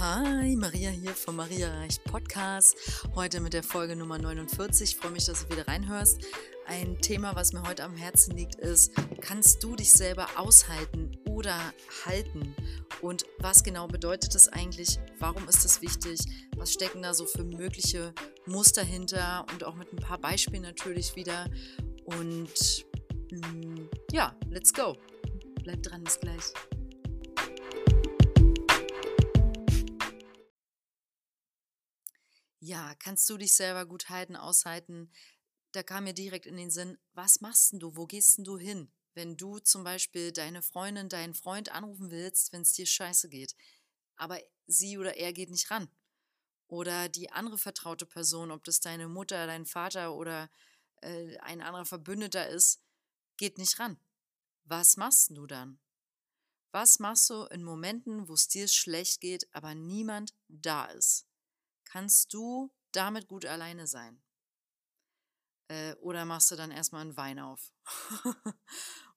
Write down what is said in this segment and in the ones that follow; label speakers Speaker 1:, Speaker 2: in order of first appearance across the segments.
Speaker 1: Hi, Maria hier vom Maria Reicht Podcast. Heute mit der Folge Nummer 49. Ich freue mich, dass du wieder reinhörst. Ein Thema, was mir heute am Herzen liegt, ist, kannst du dich selber aushalten oder halten? Und was genau bedeutet das eigentlich? Warum ist das wichtig? Was stecken da so für mögliche Muster hinter? Und auch mit ein paar Beispielen natürlich wieder. Und mm, ja, let's go. Bleib dran, bis gleich. Ja, kannst du dich selber gut halten, aushalten? Da kam mir direkt in den Sinn, was machst du? Wo gehst du hin? Wenn du zum Beispiel deine Freundin, deinen Freund anrufen willst, wenn es dir scheiße geht, aber sie oder er geht nicht ran. Oder die andere vertraute Person, ob das deine Mutter, dein Vater oder äh, ein anderer Verbündeter ist, geht nicht ran. Was machst du dann? Was machst du in Momenten, wo es dir schlecht geht, aber niemand da ist? Kannst du damit gut alleine sein? Äh, oder machst du dann erstmal einen Wein auf?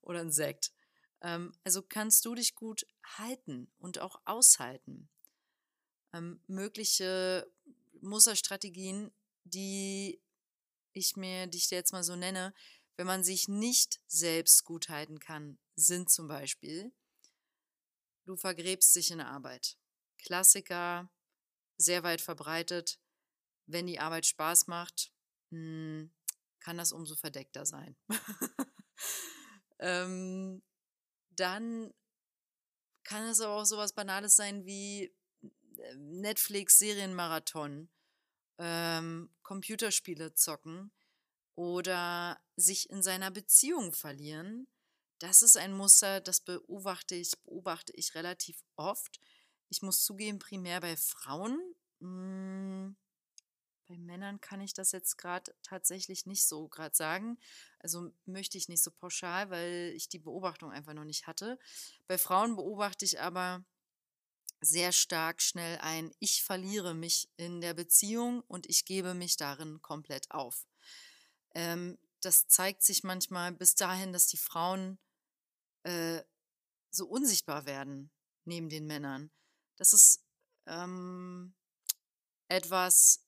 Speaker 1: oder einen Sekt? Ähm, also kannst du dich gut halten und auch aushalten. Ähm, mögliche Musterstrategien, die ich mir, die ich dir jetzt mal so nenne, wenn man sich nicht selbst gut halten kann, sind zum Beispiel, du vergräbst dich in der Arbeit. Klassiker, sehr weit verbreitet. Wenn die Arbeit Spaß macht, hm, kann das umso verdeckter sein. ähm, dann kann es aber auch sowas Banales sein wie äh, Netflix-Serienmarathon, ähm, Computerspiele zocken oder sich in seiner Beziehung verlieren. Das ist ein Muster, das beobachte ich, beobachte ich relativ oft ich muss zugeben, primär bei Frauen. Hm, bei Männern kann ich das jetzt gerade tatsächlich nicht so gerade sagen. Also möchte ich nicht so pauschal, weil ich die Beobachtung einfach noch nicht hatte. Bei Frauen beobachte ich aber sehr stark schnell ein, ich verliere mich in der Beziehung und ich gebe mich darin komplett auf. Ähm, das zeigt sich manchmal bis dahin, dass die Frauen äh, so unsichtbar werden neben den Männern. Das ist ähm, etwas,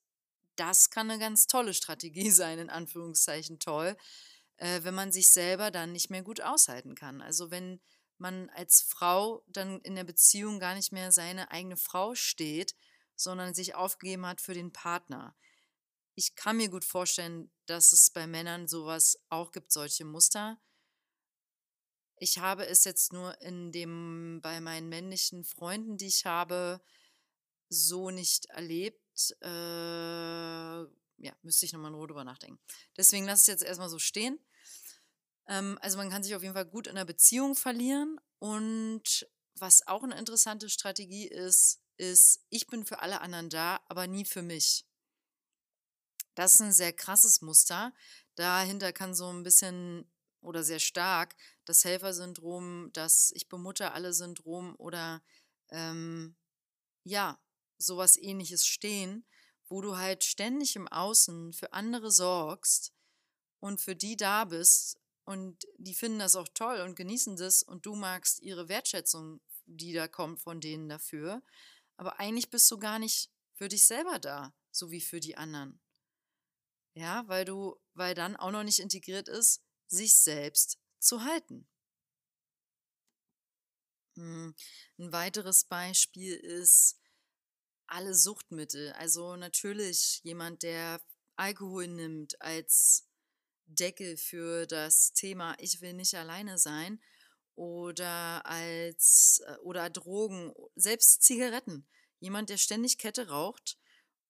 Speaker 1: das kann eine ganz tolle Strategie sein, in Anführungszeichen toll, äh, wenn man sich selber dann nicht mehr gut aushalten kann. Also wenn man als Frau dann in der Beziehung gar nicht mehr seine eigene Frau steht, sondern sich aufgegeben hat für den Partner. Ich kann mir gut vorstellen, dass es bei Männern sowas auch gibt, solche Muster. Ich habe es jetzt nur in dem, bei meinen männlichen Freunden, die ich habe, so nicht erlebt. Äh, ja, müsste ich nochmal in Ruhe drüber nachdenken. Deswegen lasse ich es jetzt erstmal so stehen. Ähm, also man kann sich auf jeden Fall gut in der Beziehung verlieren. Und was auch eine interessante Strategie ist, ist, ich bin für alle anderen da, aber nie für mich. Das ist ein sehr krasses Muster. Dahinter kann so ein bisschen oder sehr stark das Helfersyndrom, das Ich bemutter alle Syndrom oder ähm, ja, sowas ähnliches stehen, wo du halt ständig im Außen für andere sorgst und für die da bist und die finden das auch toll und genießen das und du magst ihre Wertschätzung, die da kommt von denen dafür, aber eigentlich bist du gar nicht für dich selber da, so wie für die anderen. Ja, weil du, weil dann auch noch nicht integriert ist, sich selbst zu halten. Hm, ein weiteres Beispiel ist alle Suchtmittel. Also natürlich jemand, der Alkohol nimmt als Deckel für das Thema Ich will nicht alleine sein oder als äh, oder Drogen, selbst Zigaretten. Jemand, der ständig Kette raucht,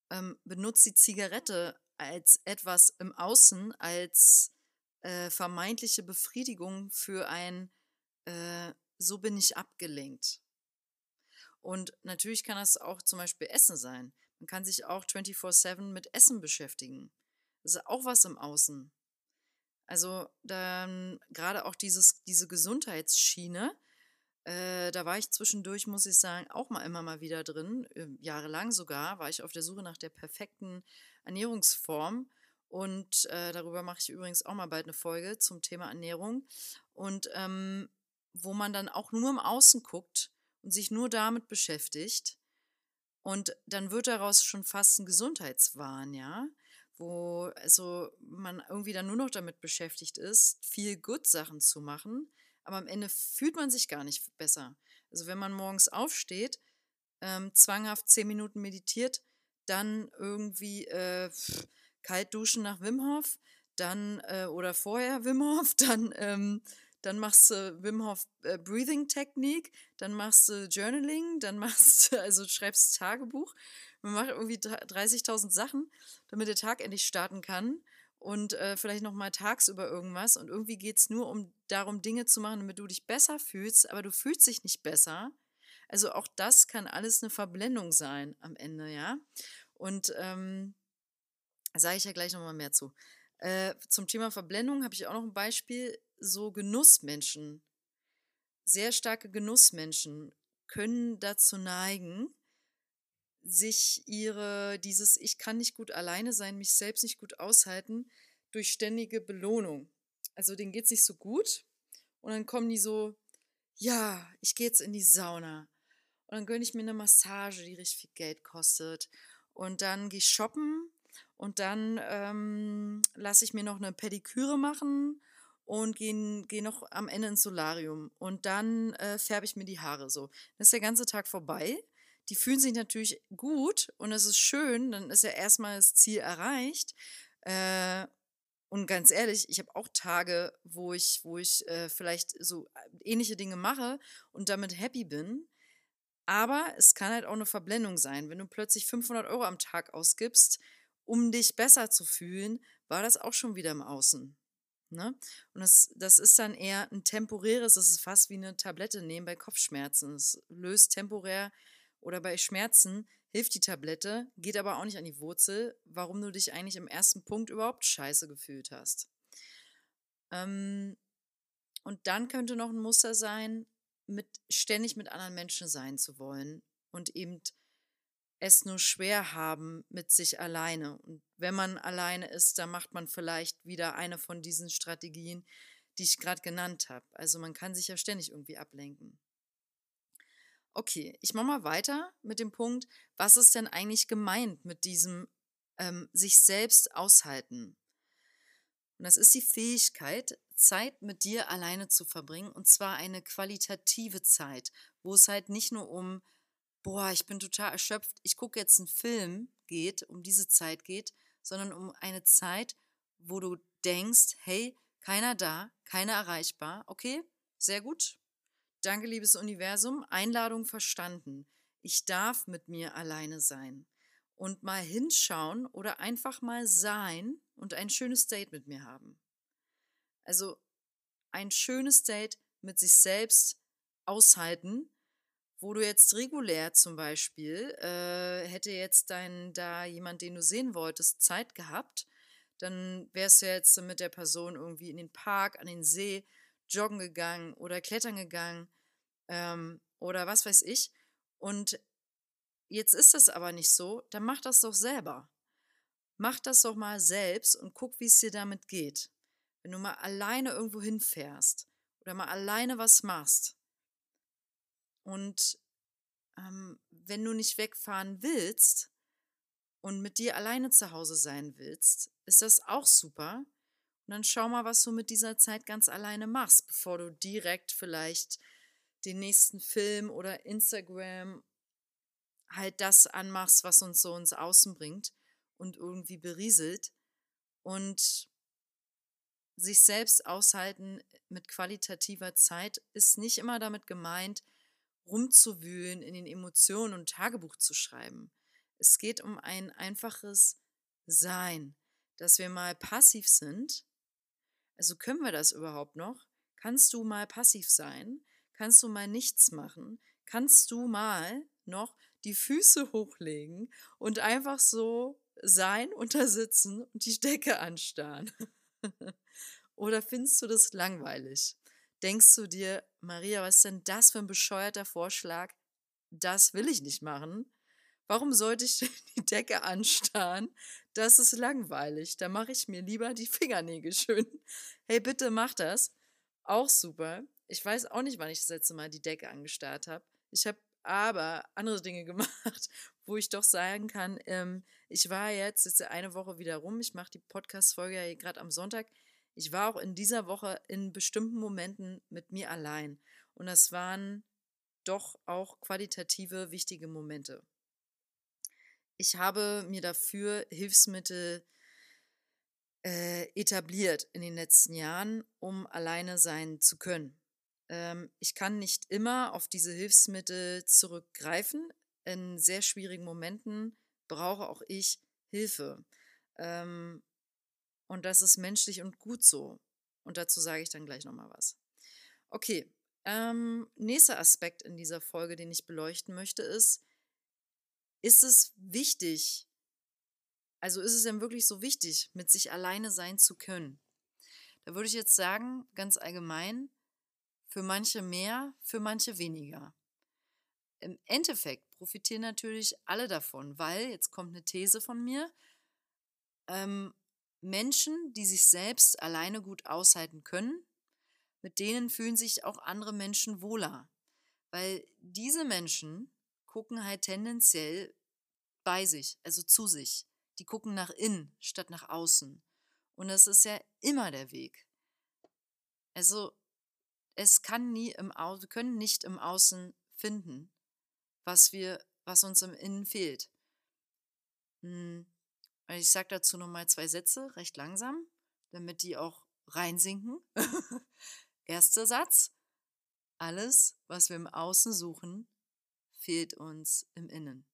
Speaker 1: ähm, benutzt die Zigarette als etwas im Außen, als äh, vermeintliche Befriedigung für ein äh, so bin ich abgelenkt. Und natürlich kann das auch zum Beispiel Essen sein. Man kann sich auch 24-7 mit Essen beschäftigen. Das ist auch was im Außen. Also dann gerade auch dieses, diese Gesundheitsschiene, äh, da war ich zwischendurch, muss ich sagen, auch mal immer mal wieder drin, äh, jahrelang sogar, war ich auf der Suche nach der perfekten Ernährungsform und äh, darüber mache ich übrigens auch mal bald eine Folge zum Thema Ernährung. Und ähm, wo man dann auch nur im Außen guckt und sich nur damit beschäftigt Und dann wird daraus schon fast ein Gesundheitswahn, ja, wo also man irgendwie dann nur noch damit beschäftigt ist, viel Good-Sachen zu machen, aber am Ende fühlt man sich gar nicht besser. Also wenn man morgens aufsteht, ähm, zwanghaft zehn Minuten meditiert, dann irgendwie äh, kalt duschen nach Wim Hof, dann äh, oder vorher Wim Hof, dann ähm, dann machst du Wim Hof äh, Breathing Technik, dann machst du Journaling, dann machst du, also schreibst Tagebuch. Man macht irgendwie 30.000 Sachen, damit der Tag endlich starten kann und äh, vielleicht noch mal tagsüber irgendwas. Und irgendwie geht es nur um darum, Dinge zu machen, damit du dich besser fühlst, aber du fühlst dich nicht besser. Also auch das kann alles eine Verblendung sein am Ende, ja. Und ähm, sage ich ja gleich noch mal mehr zu. Äh, zum Thema Verblendung habe ich auch noch ein Beispiel so Genussmenschen, sehr starke Genussmenschen können dazu neigen, sich ihre, dieses Ich kann nicht gut alleine sein, mich selbst nicht gut aushalten, durch ständige Belohnung. Also denen geht es nicht so gut. Und dann kommen die so, ja, ich gehe jetzt in die Sauna. Und dann gönne ich mir eine Massage, die richtig viel Geld kostet. Und dann gehe ich shoppen und dann ähm, lasse ich mir noch eine Pediküre machen und gehe geh noch am Ende ins Solarium und dann äh, färbe ich mir die Haare so. Dann ist der ganze Tag vorbei. Die fühlen sich natürlich gut und es ist schön, dann ist ja erstmal das Ziel erreicht. Äh, und ganz ehrlich, ich habe auch Tage, wo ich, wo ich äh, vielleicht so äh, ähnliche Dinge mache und damit happy bin. Aber es kann halt auch eine Verblendung sein. Wenn du plötzlich 500 Euro am Tag ausgibst, um dich besser zu fühlen, war das auch schon wieder im Außen. Ne? Und das, das ist dann eher ein temporäres, das ist fast wie eine Tablette nehmen bei Kopfschmerzen. Es löst temporär oder bei Schmerzen hilft die Tablette, geht aber auch nicht an die Wurzel, warum du dich eigentlich im ersten Punkt überhaupt scheiße gefühlt hast. Ähm, und dann könnte noch ein Muster sein, mit ständig mit anderen Menschen sein zu wollen und eben es nur schwer haben mit sich alleine. Und wenn man alleine ist, dann macht man vielleicht wieder eine von diesen Strategien, die ich gerade genannt habe. Also man kann sich ja ständig irgendwie ablenken. Okay, ich mache mal weiter mit dem Punkt, was ist denn eigentlich gemeint mit diesem ähm, sich selbst aushalten? Und das ist die Fähigkeit, Zeit mit dir alleine zu verbringen, und zwar eine qualitative Zeit, wo es halt nicht nur um boah, ich bin total erschöpft, ich gucke jetzt einen Film geht, um diese Zeit geht, sondern um eine Zeit, wo du denkst, hey, keiner da, keiner erreichbar, okay, sehr gut. Danke, liebes Universum, Einladung verstanden. Ich darf mit mir alleine sein und mal hinschauen oder einfach mal sein und ein schönes Date mit mir haben. Also ein schönes Date mit sich selbst aushalten wo du jetzt regulär zum Beispiel, äh, hätte jetzt dein, da jemand, den du sehen wolltest, Zeit gehabt, dann wärst du jetzt mit der Person irgendwie in den Park, an den See, joggen gegangen oder klettern gegangen ähm, oder was weiß ich. Und jetzt ist das aber nicht so, dann mach das doch selber. Mach das doch mal selbst und guck, wie es dir damit geht. Wenn du mal alleine irgendwo hinfährst oder mal alleine was machst, und ähm, wenn du nicht wegfahren willst und mit dir alleine zu Hause sein willst, ist das auch super. Und dann schau mal, was du mit dieser Zeit ganz alleine machst, bevor du direkt vielleicht den nächsten Film oder Instagram halt das anmachst, was uns so ins Außen bringt und irgendwie berieselt. Und sich selbst aushalten mit qualitativer Zeit ist nicht immer damit gemeint, rumzuwühlen in den Emotionen und Tagebuch zu schreiben. Es geht um ein einfaches Sein, dass wir mal passiv sind. Also können wir das überhaupt noch? Kannst du mal passiv sein? Kannst du mal nichts machen? Kannst du mal noch die Füße hochlegen und einfach so sein, untersitzen und die Decke anstarren? Oder findest du das langweilig? Denkst du dir, Maria, was ist denn das für ein bescheuerter Vorschlag? Das will ich nicht machen. Warum sollte ich die Decke anstarren? Das ist langweilig. Da mache ich mir lieber die Fingernägel schön. Hey, bitte mach das. Auch super. Ich weiß auch nicht, wann ich das letzte Mal die Decke angestarrt habe. Ich habe aber andere Dinge gemacht, wo ich doch sagen kann, ähm, ich war jetzt, jetzt eine Woche wieder rum, ich mache die Podcast-Folge ja gerade am Sonntag. Ich war auch in dieser Woche in bestimmten Momenten mit mir allein. Und das waren doch auch qualitative, wichtige Momente. Ich habe mir dafür Hilfsmittel äh, etabliert in den letzten Jahren, um alleine sein zu können. Ähm, ich kann nicht immer auf diese Hilfsmittel zurückgreifen. In sehr schwierigen Momenten brauche auch ich Hilfe. Ähm, und das ist menschlich und gut so. Und dazu sage ich dann gleich nochmal was. Okay, ähm, nächster Aspekt in dieser Folge, den ich beleuchten möchte, ist, ist es wichtig, also ist es denn wirklich so wichtig, mit sich alleine sein zu können? Da würde ich jetzt sagen, ganz allgemein, für manche mehr, für manche weniger. Im Endeffekt profitieren natürlich alle davon, weil, jetzt kommt eine These von mir, ähm, Menschen, die sich selbst alleine gut aushalten können, mit denen fühlen sich auch andere Menschen wohler. Weil diese Menschen gucken halt tendenziell bei sich, also zu sich. Die gucken nach innen statt nach außen. Und das ist ja immer der Weg. Also, es kann nie im Außen, wir können nicht im Außen finden, was wir, was uns im Innen fehlt. Hm, ich sage dazu nochmal zwei Sätze, recht langsam, damit die auch reinsinken. Erster Satz. Alles, was wir im Außen suchen, fehlt uns im Innen.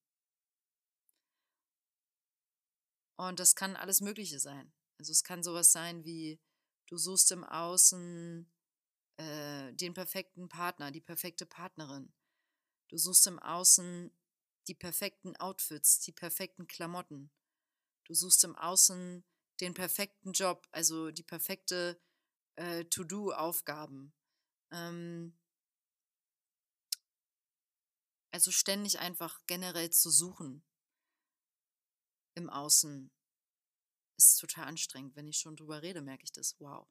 Speaker 1: Und das kann alles Mögliche sein. Also es kann sowas sein wie, du suchst im Außen äh, den perfekten Partner, die perfekte Partnerin. Du suchst im Außen die perfekten Outfits, die perfekten Klamotten. Du suchst im Außen den perfekten Job, also die perfekte äh, To-Do-Aufgaben. Ähm, also ständig einfach generell zu suchen im Außen ist total anstrengend. Wenn ich schon drüber rede, merke ich das. Wow.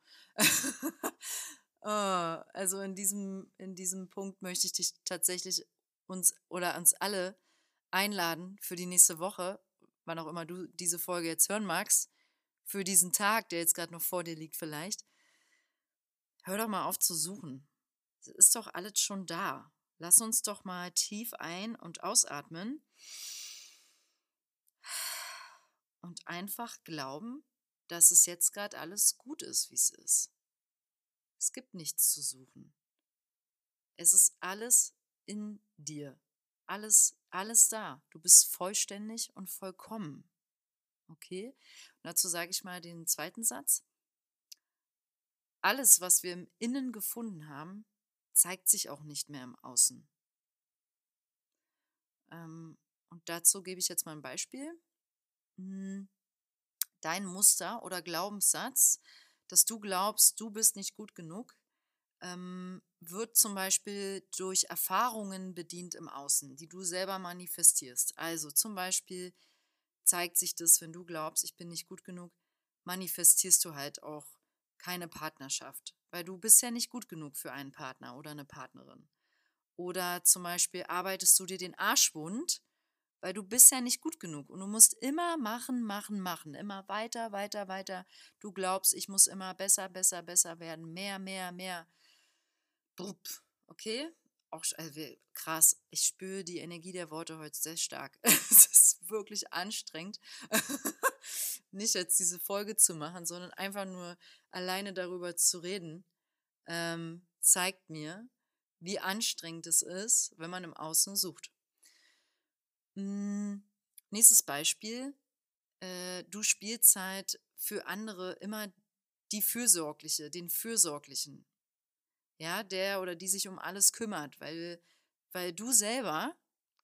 Speaker 1: oh, also in diesem, in diesem Punkt möchte ich dich tatsächlich uns oder uns alle einladen für die nächste Woche, wann auch immer du diese Folge jetzt hören magst, für diesen Tag, der jetzt gerade noch vor dir liegt vielleicht, Hör doch mal auf zu suchen. Es ist doch alles schon da. Lass uns doch mal tief ein- und ausatmen und einfach glauben, dass es jetzt gerade alles gut ist, wie es ist. Es gibt nichts zu suchen. Es ist alles in dir. Alles, alles da. Du bist vollständig und vollkommen. Okay? Und dazu sage ich mal den zweiten Satz alles, was wir im Innen gefunden haben, zeigt sich auch nicht mehr im Außen. Ähm, und dazu gebe ich jetzt mal ein Beispiel. Hm, dein Muster oder Glaubenssatz, dass du glaubst, du bist nicht gut genug, ähm, wird zum Beispiel durch Erfahrungen bedient im Außen, die du selber manifestierst. Also zum Beispiel zeigt sich das, wenn du glaubst, ich bin nicht gut genug, manifestierst du halt auch keine Partnerschaft, weil du bist ja nicht gut genug für einen Partner oder eine Partnerin. Oder zum Beispiel arbeitest du dir den Arsch wund, weil du bist ja nicht gut genug und du musst immer machen, machen, machen, immer weiter, weiter, weiter. Du glaubst, ich muss immer besser, besser, besser werden, mehr, mehr, mehr. Okay? Auch also krass. Ich spüre die Energie der Worte heute sehr stark. es ist wirklich anstrengend. nicht jetzt diese Folge zu machen, sondern einfach nur alleine darüber zu reden, ähm, zeigt mir, wie anstrengend es ist, wenn man im Außen sucht. Hm, nächstes Beispiel. Äh, du spielst halt für andere immer die Fürsorgliche, den Fürsorglichen. Ja, der oder die sich um alles kümmert, weil, weil du selber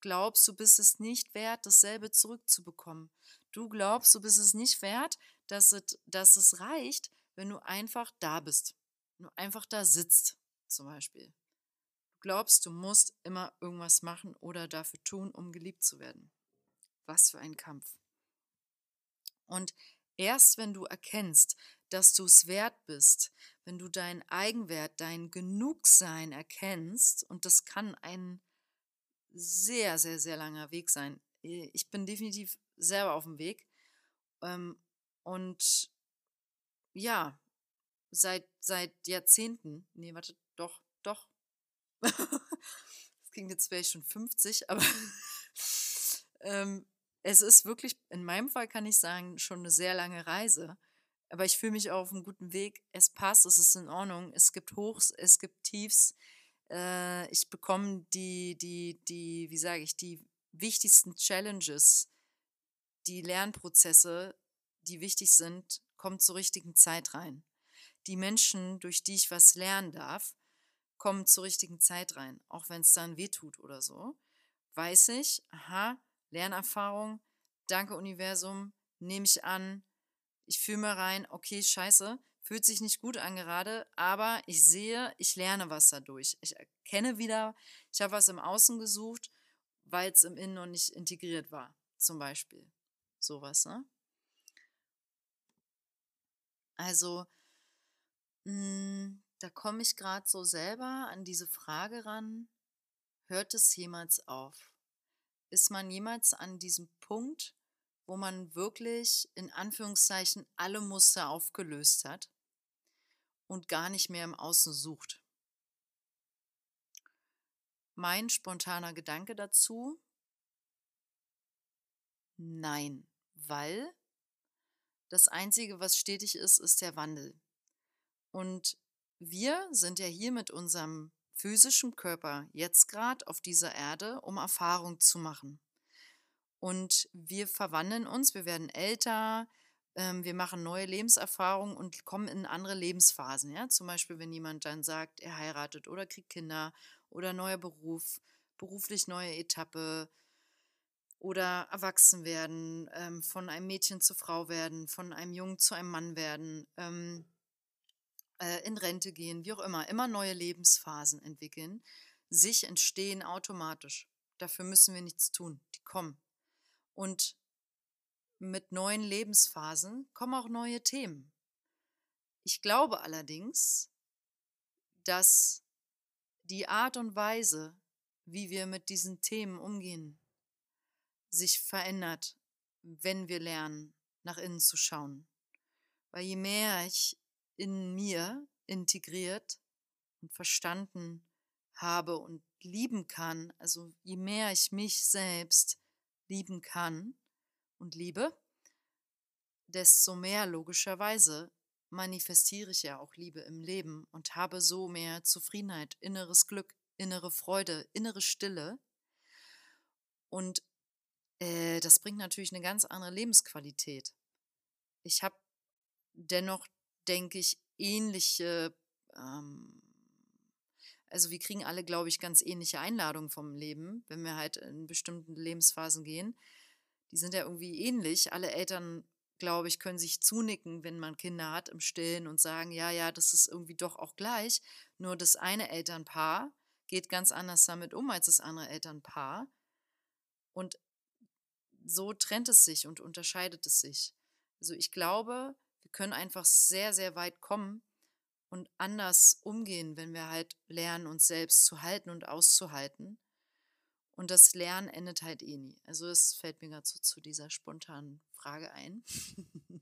Speaker 1: glaubst, du bist es nicht wert, dasselbe zurückzubekommen. Du glaubst, du bist es nicht wert, dass es, dass es reicht, wenn du einfach da bist. Du einfach da sitzt, zum Beispiel. Du glaubst, du musst immer irgendwas machen oder dafür tun, um geliebt zu werden. Was für ein Kampf. Und erst wenn du erkennst, dass du es wert bist, wenn du deinen Eigenwert, dein Genugsein erkennst, und das kann ein sehr, sehr, sehr langer Weg sein, ich bin definitiv selber auf dem Weg. Ähm, und ja, seit, seit Jahrzehnten, nee, warte, doch, doch. das klingt jetzt, ich schon 50, aber ähm, es ist wirklich, in meinem Fall kann ich sagen, schon eine sehr lange Reise. Aber ich fühle mich auch auf einem guten Weg. Es passt, es ist in Ordnung. Es gibt Hochs, es gibt Tiefs. Äh, ich bekomme die, die, die, wie sage ich, die wichtigsten Challenges, die Lernprozesse, die wichtig sind, kommen zur richtigen Zeit rein. Die Menschen, durch die ich was lernen darf, kommen zur richtigen Zeit rein, auch wenn es dann wehtut oder so. Weiß ich, aha, Lernerfahrung, danke Universum, nehme ich an, ich fühle mal rein, okay, scheiße, fühlt sich nicht gut an gerade, aber ich sehe, ich lerne was dadurch. Ich erkenne wieder, ich habe was im Außen gesucht, weil es im Innen noch nicht integriert war, zum Beispiel. Sowas, ne? Also, mh, hm, da komme ich gerade so selber an diese Frage ran, hört es jemals auf? Ist man jemals an diesem Punkt, wo man wirklich in Anführungszeichen alle Muster aufgelöst hat und gar nicht mehr im Außen sucht. Mein spontaner Gedanke dazu, nein, weil das Einzige, was stetig ist, ist der Wandel. Und wir sind ja hier mit unserem physischen Körper jetzt gerade auf dieser Erde, um Erfahrung zu machen. Und wir verwandeln uns, wir werden älter, ähm, wir machen neue Lebenserfahrungen und kommen in andere Lebensphasen. Ja? Zum Beispiel, wenn jemand dann sagt, er heiratet oder kriegt Kinder oder neuer Beruf, beruflich neue Etappe oder erwachsen werden, ähm, von einem Mädchen zur Frau werden, von einem Jungen zu einem Mann werden, ähm, äh, in Rente gehen, wie auch immer, immer neue Lebensphasen entwickeln, sich entstehen automatisch. Dafür müssen wir nichts tun. Die kommen. Und mit neuen Lebensphasen kommen auch neue Themen. Ich glaube allerdings, dass die Art und Weise, wie wir mit diesen Themen umgehen, sich verändert, wenn wir lernen, nach innen zu schauen. Weil je mehr ich in mir integriert und verstanden habe und lieben kann, also je mehr ich mich selbst lieben kann und liebe, desto mehr logischerweise manifestiere ich ja auch Liebe im Leben und habe so mehr Zufriedenheit, inneres Glück, innere Freude, innere Stille. Und äh, das bringt natürlich eine ganz andere Lebensqualität. Ich habe dennoch, denke ich, ähnliche ähm, also wir kriegen alle, glaube ich, ganz ähnliche Einladungen vom Leben, wenn wir halt in bestimmten Lebensphasen gehen. Die sind ja irgendwie ähnlich. Alle Eltern, glaube ich, können sich zunicken, wenn man Kinder hat im Stillen und sagen, ja, ja, das ist irgendwie doch auch gleich. Nur das eine Elternpaar geht ganz anders damit um als das andere Elternpaar. Und so trennt es sich und unterscheidet es sich. Also ich glaube, wir können einfach sehr, sehr weit kommen, und anders umgehen, wenn wir halt lernen, uns selbst zu halten und auszuhalten. Und das Lernen endet halt eh nie. Also es fällt mir gerade so zu dieser spontanen Frage ein.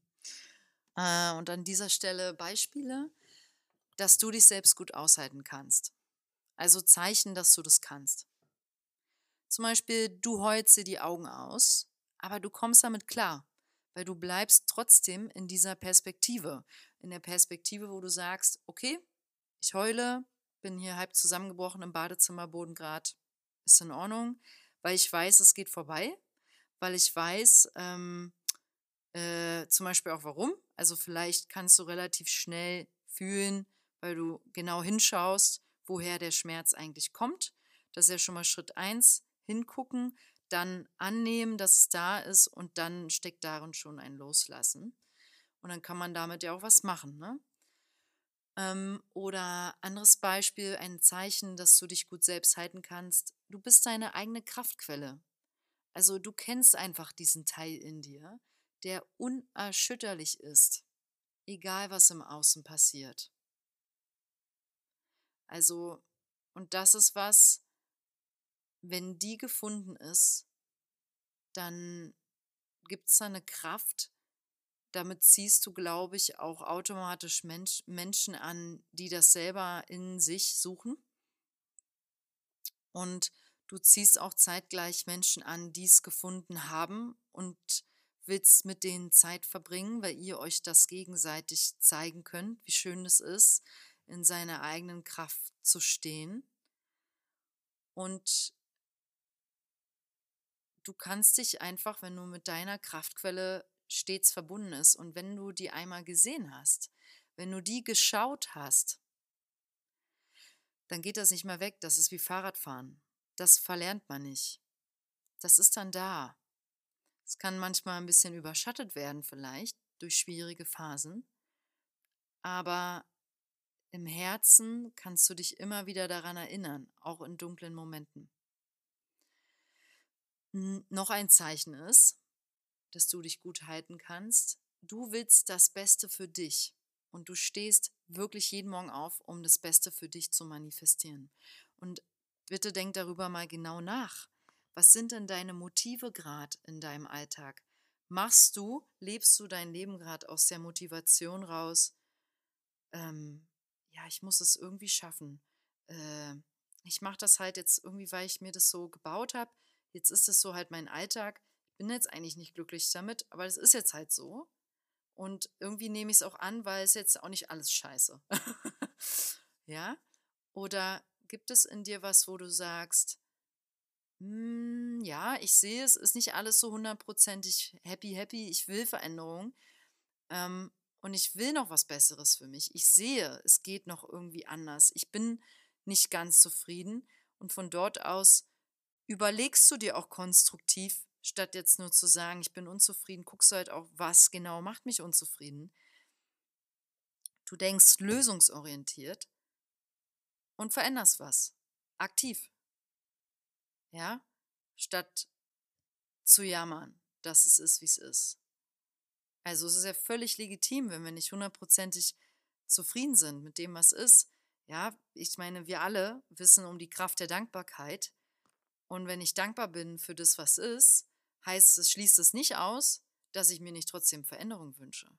Speaker 1: äh, und an dieser Stelle Beispiele, dass du dich selbst gut aushalten kannst. Also Zeichen, dass du das kannst. Zum Beispiel, du heulst dir die Augen aus, aber du kommst damit klar, weil du bleibst trotzdem in dieser Perspektive in der Perspektive, wo du sagst, okay, ich heule, bin hier halb zusammengebrochen im Badezimmerboden gerade, ist in Ordnung, weil ich weiß, es geht vorbei, weil ich weiß, ähm, äh, zum Beispiel auch warum. Also vielleicht kannst du relativ schnell fühlen, weil du genau hinschaust, woher der Schmerz eigentlich kommt. Das ist ja schon mal Schritt eins. Hingucken, dann annehmen, dass es da ist und dann steckt darin schon ein Loslassen. Und dann kann man damit ja auch was machen. Ne? Ähm, oder anderes Beispiel, ein Zeichen, dass du dich gut selbst halten kannst. Du bist deine eigene Kraftquelle. Also du kennst einfach diesen Teil in dir, der unerschütterlich ist, egal was im Außen passiert. Also, und das ist was, wenn die gefunden ist, dann gibt es da eine Kraft, damit ziehst du, glaube ich, auch automatisch Mensch, Menschen an, die das selber in sich suchen. Und du ziehst auch zeitgleich Menschen an, die es gefunden haben und willst mit denen Zeit verbringen, weil ihr euch das gegenseitig zeigen könnt, wie schön es ist, in seiner eigenen Kraft zu stehen. Und du kannst dich einfach, wenn du mit deiner Kraftquelle stets verbunden ist und wenn du die einmal gesehen hast, wenn du die geschaut hast, dann geht das nicht mehr weg. Das ist wie Fahrradfahren. Das verlernt man nicht. Das ist dann da. Es kann manchmal ein bisschen überschattet werden, vielleicht durch schwierige Phasen. Aber im Herzen kannst du dich immer wieder daran erinnern, auch in dunklen Momenten. Noch ein Zeichen ist, dass du dich gut halten kannst. Du willst das Beste für dich und du stehst wirklich jeden Morgen auf, um das Beste für dich zu manifestieren. Und bitte denk darüber mal genau nach. Was sind denn deine Motive gerade in deinem Alltag? Machst du, lebst du dein Leben gerade aus der Motivation raus? Ähm, ja, ich muss es irgendwie schaffen. Äh, ich mache das halt jetzt irgendwie, weil ich mir das so gebaut habe. Jetzt ist es so halt mein Alltag. Bin jetzt eigentlich nicht glücklich damit, aber es ist jetzt halt so. Und irgendwie nehme ich es auch an, weil es jetzt auch nicht alles scheiße. ja? Oder gibt es in dir was, wo du sagst, hm, ja, ich sehe es, ist nicht alles so hundertprozentig happy, happy, ich will Veränderung ähm, und ich will noch was Besseres für mich. Ich sehe, es geht noch irgendwie anders. Ich bin nicht ganz zufrieden und von dort aus überlegst du dir auch konstruktiv, statt jetzt nur zu sagen, ich bin unzufrieden, guckst du halt auch, was genau macht mich unzufrieden. Du denkst lösungsorientiert und veränderst was. Aktiv ja, statt zu jammern, dass es ist, wie es ist. Also es ist ja völlig legitim, wenn wir nicht hundertprozentig zufrieden sind mit dem, was ist. Ja, ich meine, wir alle wissen um die Kraft der Dankbarkeit. Und wenn ich dankbar bin für das, was ist, heißt es, schließt es nicht aus, dass ich mir nicht trotzdem Veränderung wünsche.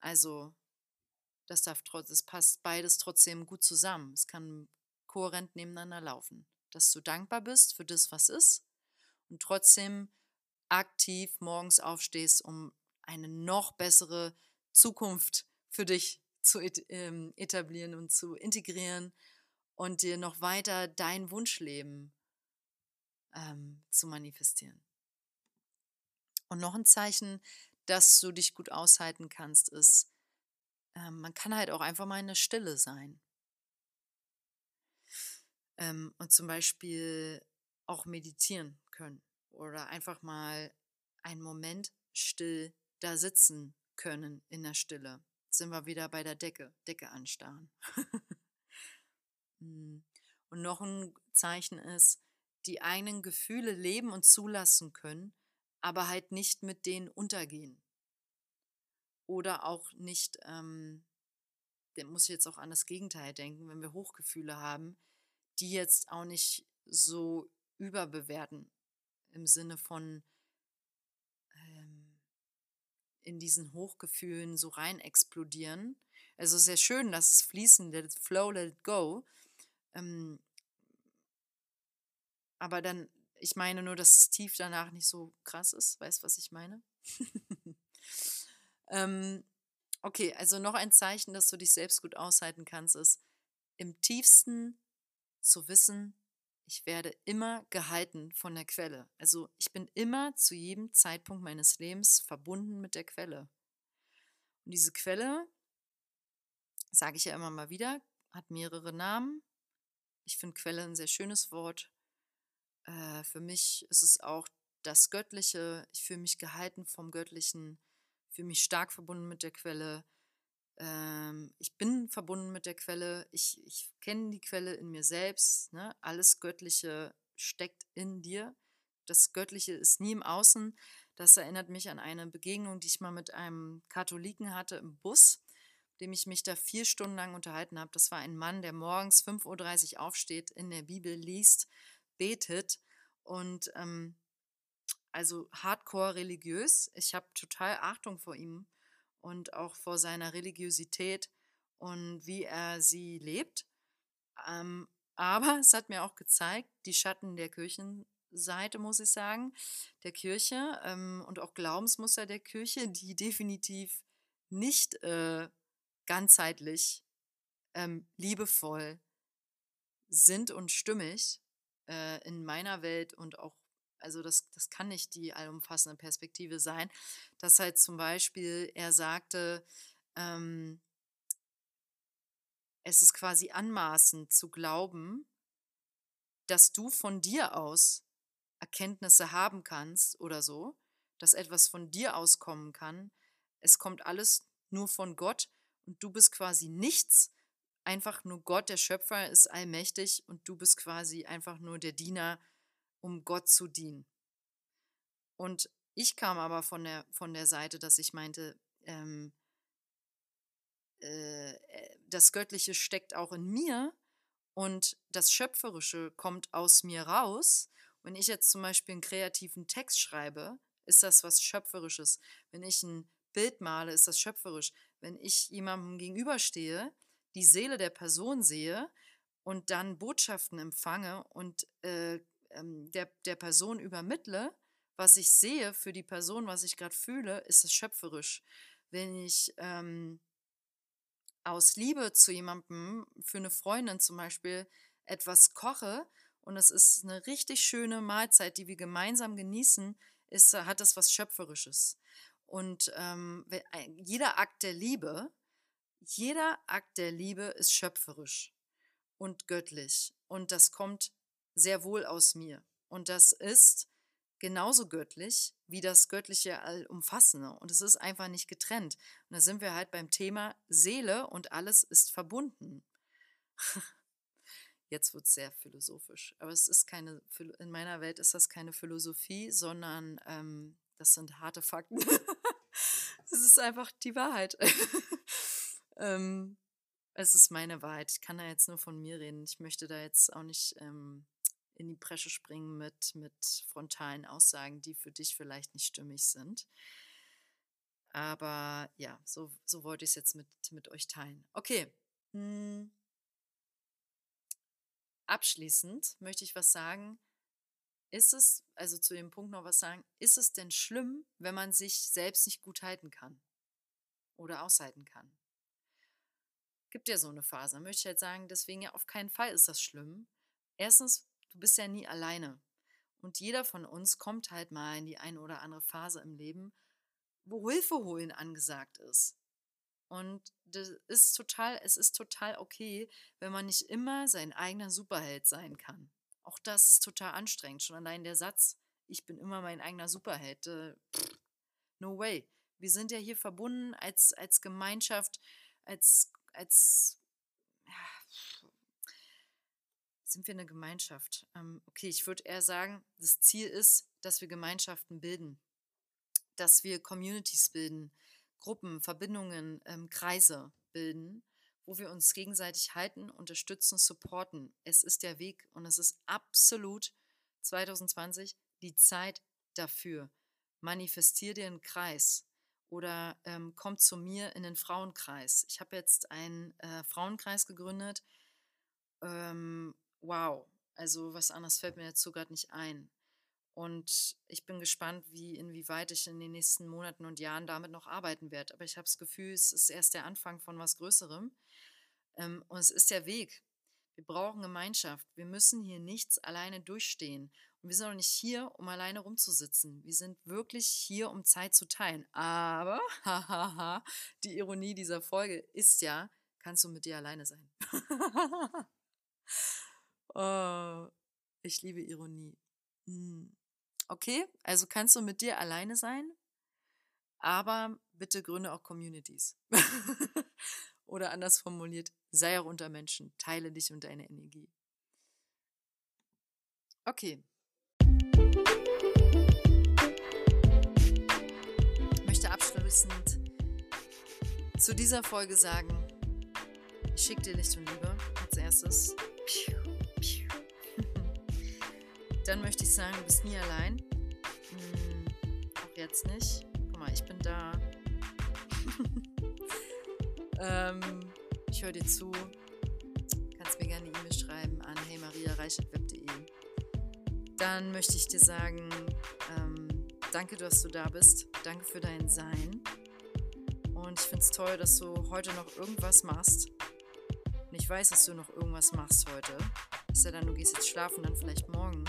Speaker 1: Also, das darf das passt beides trotzdem gut zusammen. Es kann kohärent nebeneinander laufen dass du dankbar bist für das, was ist und trotzdem aktiv morgens aufstehst, um eine noch bessere Zukunft für dich zu ähm, etablieren und zu integrieren und dir noch weiter dein Wunschleben ähm, zu manifestieren. Und noch ein Zeichen, dass du dich gut aushalten kannst, ist, ähm, man kann halt auch einfach mal in der Stille sein. Ähm, und zum Beispiel auch meditieren können oder einfach mal einen Moment still da sitzen können in der Stille. Sind wir wieder bei der Decke, Decke anstarren. Hm. und noch ein Zeichen ist, die eigenen Gefühle leben und zulassen können, aber halt nicht mit denen untergehen. Oder auch nicht, ähm, muss ich jetzt auch an das Gegenteil denken, wenn wir Hochgefühle haben, die jetzt auch nicht so überbewerten im Sinne von ähm, in diesen Hochgefühlen so rein explodieren. Also sehr schön, dass es fließen, let it flow, let it go. Ähm, aber dann, ich meine nur, dass es tief danach nicht so krass ist. Weißt, was ich meine? ähm, okay, also noch ein Zeichen, dass du dich selbst gut aushalten kannst, ist im tiefsten zu wissen, ich werde immer gehalten von der Quelle. Also ich bin immer zu jedem Zeitpunkt meines Lebens verbunden mit der Quelle. Und diese Quelle, sage ich ja immer mal wieder, hat mehrere Namen. Ich finde Quelle ein sehr schönes Wort. Äh, für mich ist es auch das Göttliche. Ich fühle mich gehalten vom Göttlichen, fühle mich stark verbunden mit der Quelle. Ähm, ich bin verbunden mit der Quelle, ich, ich kenne die Quelle in mir selbst. Ne? Alles Göttliche steckt in dir. Das Göttliche ist nie im Außen. Das erinnert mich an eine Begegnung, die ich mal mit einem Katholiken hatte im Bus, dem ich mich da vier Stunden lang unterhalten habe. Das war ein Mann, der morgens 5.30 Uhr aufsteht, in der Bibel liest, betet und ähm, also hardcore religiös. Ich habe total Achtung vor ihm und auch vor seiner Religiosität und wie er sie lebt. Ähm, aber es hat mir auch gezeigt, die Schatten der Kirchenseite, muss ich sagen, der Kirche ähm, und auch Glaubensmuster der Kirche, die definitiv nicht äh, ganzheitlich, ähm, liebevoll sind und stimmig äh, in meiner Welt und auch, also das, das kann nicht die allumfassende Perspektive sein, dass halt zum Beispiel er sagte, ähm, es ist quasi anmaßend zu glauben, dass du von dir aus Erkenntnisse haben kannst oder so, dass etwas von dir auskommen kann. Es kommt alles nur von Gott und du bist quasi nichts, einfach nur Gott, der Schöpfer ist allmächtig und du bist quasi einfach nur der Diener, um Gott zu dienen. Und ich kam aber von der, von der Seite, dass ich meinte, ähm, äh, äh, das Göttliche steckt auch in mir und das Schöpferische kommt aus mir raus. Wenn ich jetzt zum Beispiel einen kreativen Text schreibe, ist das was Schöpferisches. Wenn ich ein Bild male, ist das schöpferisch. Wenn ich jemandem gegenüberstehe, die Seele der Person sehe und dann Botschaften empfange und äh, ähm, der, der Person übermittle, was ich sehe für die Person, was ich gerade fühle, ist es schöpferisch. Wenn ich ähm, aus Liebe zu jemandem, für eine Freundin zum Beispiel, etwas koche und es ist eine richtig schöne Mahlzeit, die wir gemeinsam genießen, ist, hat das was Schöpferisches. Und ähm, jeder Akt der Liebe, jeder Akt der Liebe ist schöpferisch und göttlich. Und das kommt sehr wohl aus mir. Und das ist genauso göttlich wie das göttliche Allumfassende. Und es ist einfach nicht getrennt. Und da sind wir halt beim Thema Seele und alles ist verbunden. Jetzt wird es sehr philosophisch. Aber es ist keine, in meiner Welt ist das keine Philosophie, sondern ähm, das sind harte Fakten. Es ist einfach die Wahrheit. ähm, es ist meine Wahrheit. Ich kann da jetzt nur von mir reden. Ich möchte da jetzt auch nicht ähm, in die Bresche springen mit, mit frontalen Aussagen, die für dich vielleicht nicht stimmig sind. Aber ja, so, so wollte ich es jetzt mit, mit euch teilen. Okay. Hm. Abschließend möchte ich was sagen. Ist es, also zu dem Punkt noch was sagen, ist es denn schlimm, wenn man sich selbst nicht gut halten kann oder aushalten kann? Gibt ja so eine Phase. Da möchte ich halt sagen, deswegen ja auf keinen Fall ist das schlimm. Erstens, du bist ja nie alleine. Und jeder von uns kommt halt mal in die eine oder andere Phase im Leben, wo Hilfe holen angesagt ist. Und das ist total, es ist total okay, wenn man nicht immer sein eigener Superheld sein kann. Auch das ist total anstrengend. Schon allein der Satz, ich bin immer mein eigener Superheld. Äh, no way. Wir sind ja hier verbunden als, als Gemeinschaft, als, als sind wir eine Gemeinschaft? Ähm, okay, ich würde eher sagen, das Ziel ist, dass wir Gemeinschaften bilden, dass wir Communities bilden, Gruppen, Verbindungen, ähm, Kreise bilden, wo wir uns gegenseitig halten, unterstützen, supporten. Es ist der Weg und es ist absolut 2020 die Zeit dafür. Manifestier dir einen Kreis oder ähm, komm zu mir in den Frauenkreis. Ich habe jetzt einen äh, Frauenkreis gegründet, ähm, wow, also was anderes fällt mir dazu gerade nicht ein. Und ich bin gespannt, wie inwieweit ich in den nächsten Monaten und Jahren damit noch arbeiten werde. Aber ich habe das Gefühl, es ist erst der Anfang von was Größerem. Ähm, und es ist der Weg. Wir brauchen Gemeinschaft. Wir müssen hier nichts alleine durchstehen. Und wir sind auch nicht hier, um alleine rumzusitzen. Wir sind wirklich hier, um Zeit zu teilen. Aber, hahaha, die Ironie dieser Folge ist ja, kannst du mit dir alleine sein. Oh, ich liebe Ironie. Hm. Okay, also kannst du mit dir alleine sein, aber bitte gründe auch Communities. Oder anders formuliert, sei auch unter Menschen, teile dich und deine Energie. Okay. Ich möchte abschließend zu dieser Folge sagen, ich schicke dir Licht und Liebe als erstes. Dann möchte ich sagen, du bist nie allein. Hm, jetzt nicht. Guck mal, ich bin da. ähm, ich höre dir zu. Kannst mir gerne eine E-Mail schreiben an heymaria.reichert.web.de. Dann möchte ich dir sagen, ähm, danke, dass du da bist. Danke für dein Sein. Und ich finde es toll, dass du heute noch irgendwas machst. Und ich weiß, dass du noch irgendwas machst heute. Ist ja dann, du gehst jetzt schlafen, dann vielleicht morgen.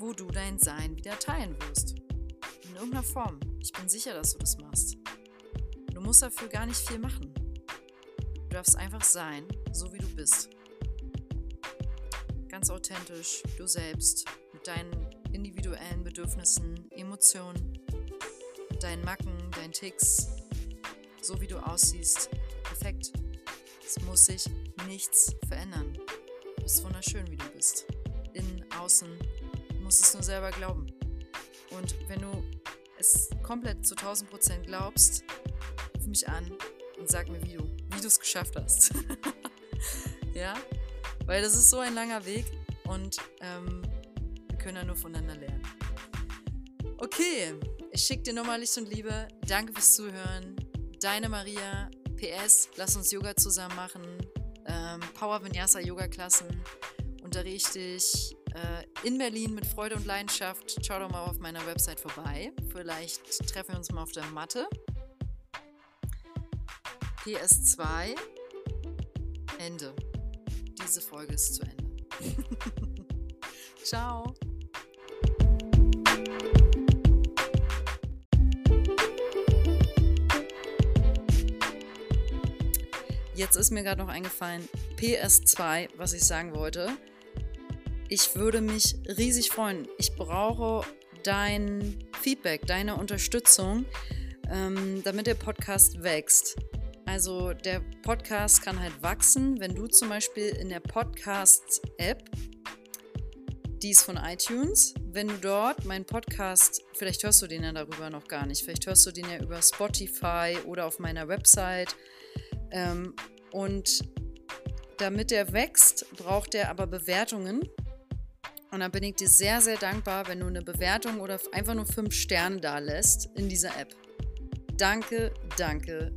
Speaker 1: Wo du dein Sein wieder teilen wirst. In irgendeiner Form. Ich bin sicher, dass du das machst. Du musst dafür gar nicht viel machen. Du darfst einfach sein, so wie du bist. Ganz authentisch, du selbst, mit deinen individuellen Bedürfnissen, Emotionen, deinen Macken, deinen Ticks, so wie du aussiehst. Perfekt. Es muss sich nichts verändern. Du bist wunderschön, wie du bist. Innen, außen. Du musst es nur selber glauben. Und wenn du es komplett zu 1000 Prozent glaubst, ruf mich an und sag mir, wie du, wie du es geschafft hast. ja? Weil das ist so ein langer Weg und ähm, wir können ja nur voneinander lernen. Okay, ich schicke dir nochmal Licht und Liebe. Danke fürs Zuhören. Deine Maria. PS, lass uns Yoga zusammen machen. Ähm, Power Vinyasa Yoga Klassen unterrichte ich äh, in Berlin mit Freude und Leidenschaft. Schau doch mal auf meiner Website vorbei. Vielleicht treffen wir uns mal auf der Matte. PS2 Ende. Diese Folge ist zu Ende. Ciao. Jetzt ist mir gerade noch eingefallen, PS2, was ich sagen wollte. Ich würde mich riesig freuen. Ich brauche dein Feedback, deine Unterstützung, ähm, damit der Podcast wächst. Also der Podcast kann halt wachsen, wenn du zum Beispiel in der Podcast-App, die ist von iTunes, wenn du dort meinen Podcast, vielleicht hörst du den ja darüber noch gar nicht, vielleicht hörst du den ja über Spotify oder auf meiner Website ähm, und damit er wächst, braucht er aber Bewertungen. Und da bin ich dir sehr, sehr dankbar, wenn du eine Bewertung oder einfach nur fünf Sterne da lässt in dieser App. Danke, danke.